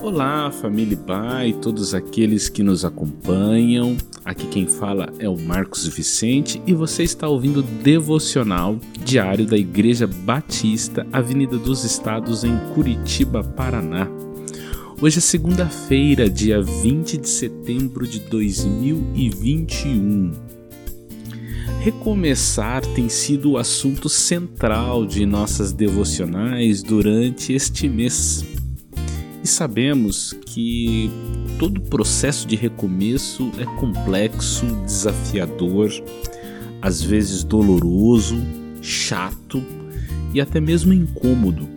Olá, família Pai, todos aqueles que nos acompanham. Aqui quem fala é o Marcos Vicente e você está ouvindo o devocional diário da Igreja Batista, Avenida dos Estados, em Curitiba, Paraná. Hoje é segunda-feira, dia 20 de setembro de 2021. Recomeçar tem sido o assunto central de nossas devocionais durante este mês. E sabemos que todo processo de recomeço é complexo, desafiador, às vezes doloroso, chato e até mesmo incômodo.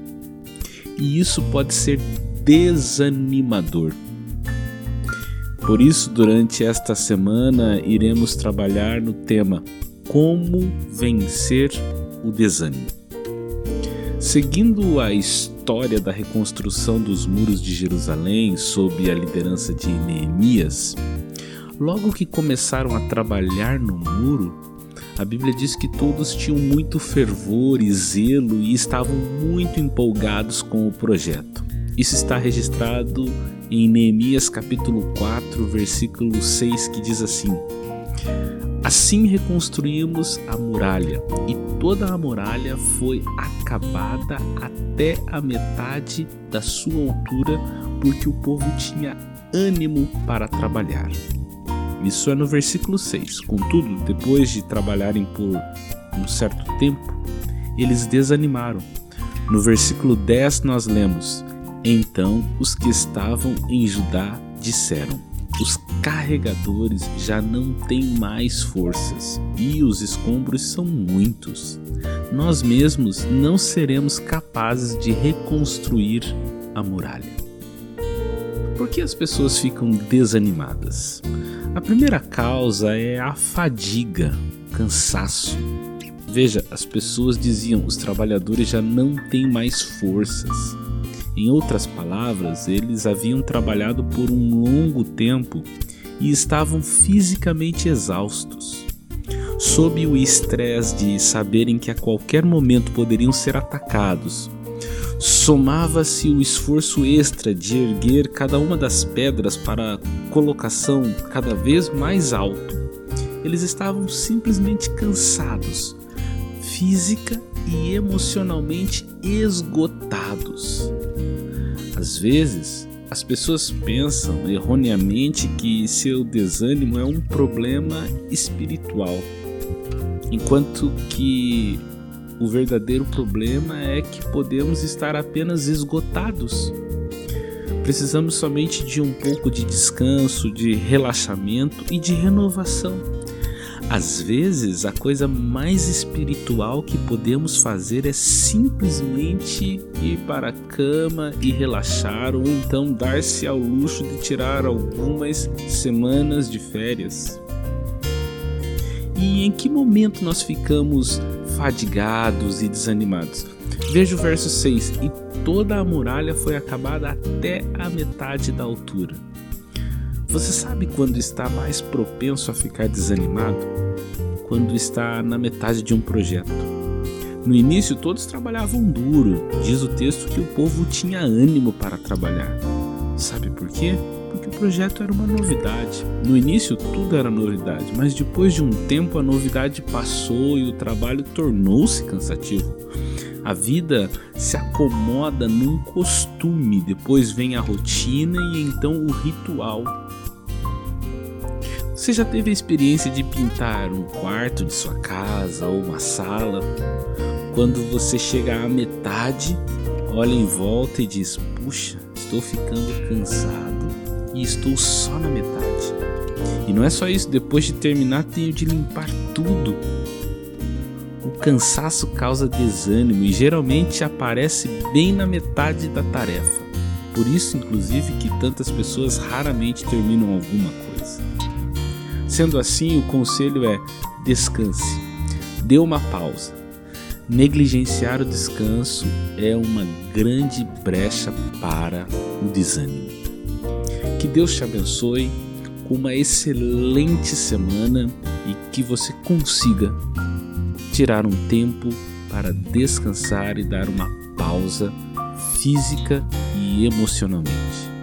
E isso pode ser desanimador. Por isso, durante esta semana, iremos trabalhar no tema Como vencer o desânimo. Seguindo a história da reconstrução dos muros de Jerusalém sob a liderança de Neemias, logo que começaram a trabalhar no muro, a Bíblia diz que todos tinham muito fervor e zelo e estavam muito empolgados com o projeto. Isso está registrado em Neemias capítulo 4, versículo 6, que diz assim: Assim reconstruímos a muralha, e toda a muralha foi acabada até a metade da sua altura, porque o povo tinha ânimo para trabalhar. Isso é no versículo 6. Contudo, depois de trabalharem por um certo tempo, eles desanimaram. No versículo 10 nós lemos: Então os que estavam em Judá disseram: os carregadores já não têm mais forças e os escombros são muitos. Nós mesmos não seremos capazes de reconstruir a muralha. Por que as pessoas ficam desanimadas? A primeira causa é a fadiga, cansaço. Veja, as pessoas diziam: os trabalhadores já não têm mais forças. Em outras palavras, eles haviam trabalhado por um longo tempo e estavam fisicamente exaustos. Sob o estresse de saberem que a qualquer momento poderiam ser atacados, somava-se o esforço extra de erguer cada uma das pedras para colocação cada vez mais alto. Eles estavam simplesmente cansados, física e emocionalmente esgotados. Às vezes, as pessoas pensam erroneamente que seu desânimo é um problema espiritual, enquanto que o verdadeiro problema é que podemos estar apenas esgotados. Precisamos somente de um pouco de descanso, de relaxamento e de renovação. Às vezes, a coisa mais espiritual que podemos fazer é simplesmente ir para a cama e relaxar, ou então dar-se ao luxo de tirar algumas semanas de férias. E em que momento nós ficamos fadigados e desanimados? Veja o verso 6: E toda a muralha foi acabada até a metade da altura. Você sabe quando está mais propenso a ficar desanimado? Quando está na metade de um projeto. No início, todos trabalhavam duro. Diz o texto que o povo tinha ânimo para trabalhar. Sabe por quê? Porque o projeto era uma novidade. No início, tudo era novidade, mas depois de um tempo, a novidade passou e o trabalho tornou-se cansativo. A vida se acomoda num costume, depois vem a rotina e então o ritual. Você já teve a experiência de pintar um quarto de sua casa ou uma sala? Quando você chega à metade, olha em volta e diz: Puxa, estou ficando cansado e estou só na metade. E não é só isso, depois de terminar, tenho de limpar tudo. O cansaço causa desânimo e geralmente aparece bem na metade da tarefa. Por isso, inclusive, que tantas pessoas raramente terminam alguma coisa. Sendo assim, o conselho é: descanse, dê uma pausa. Negligenciar o descanso é uma grande brecha para o desânimo. Que Deus te abençoe com uma excelente semana e que você consiga tirar um tempo para descansar e dar uma pausa física e emocionalmente.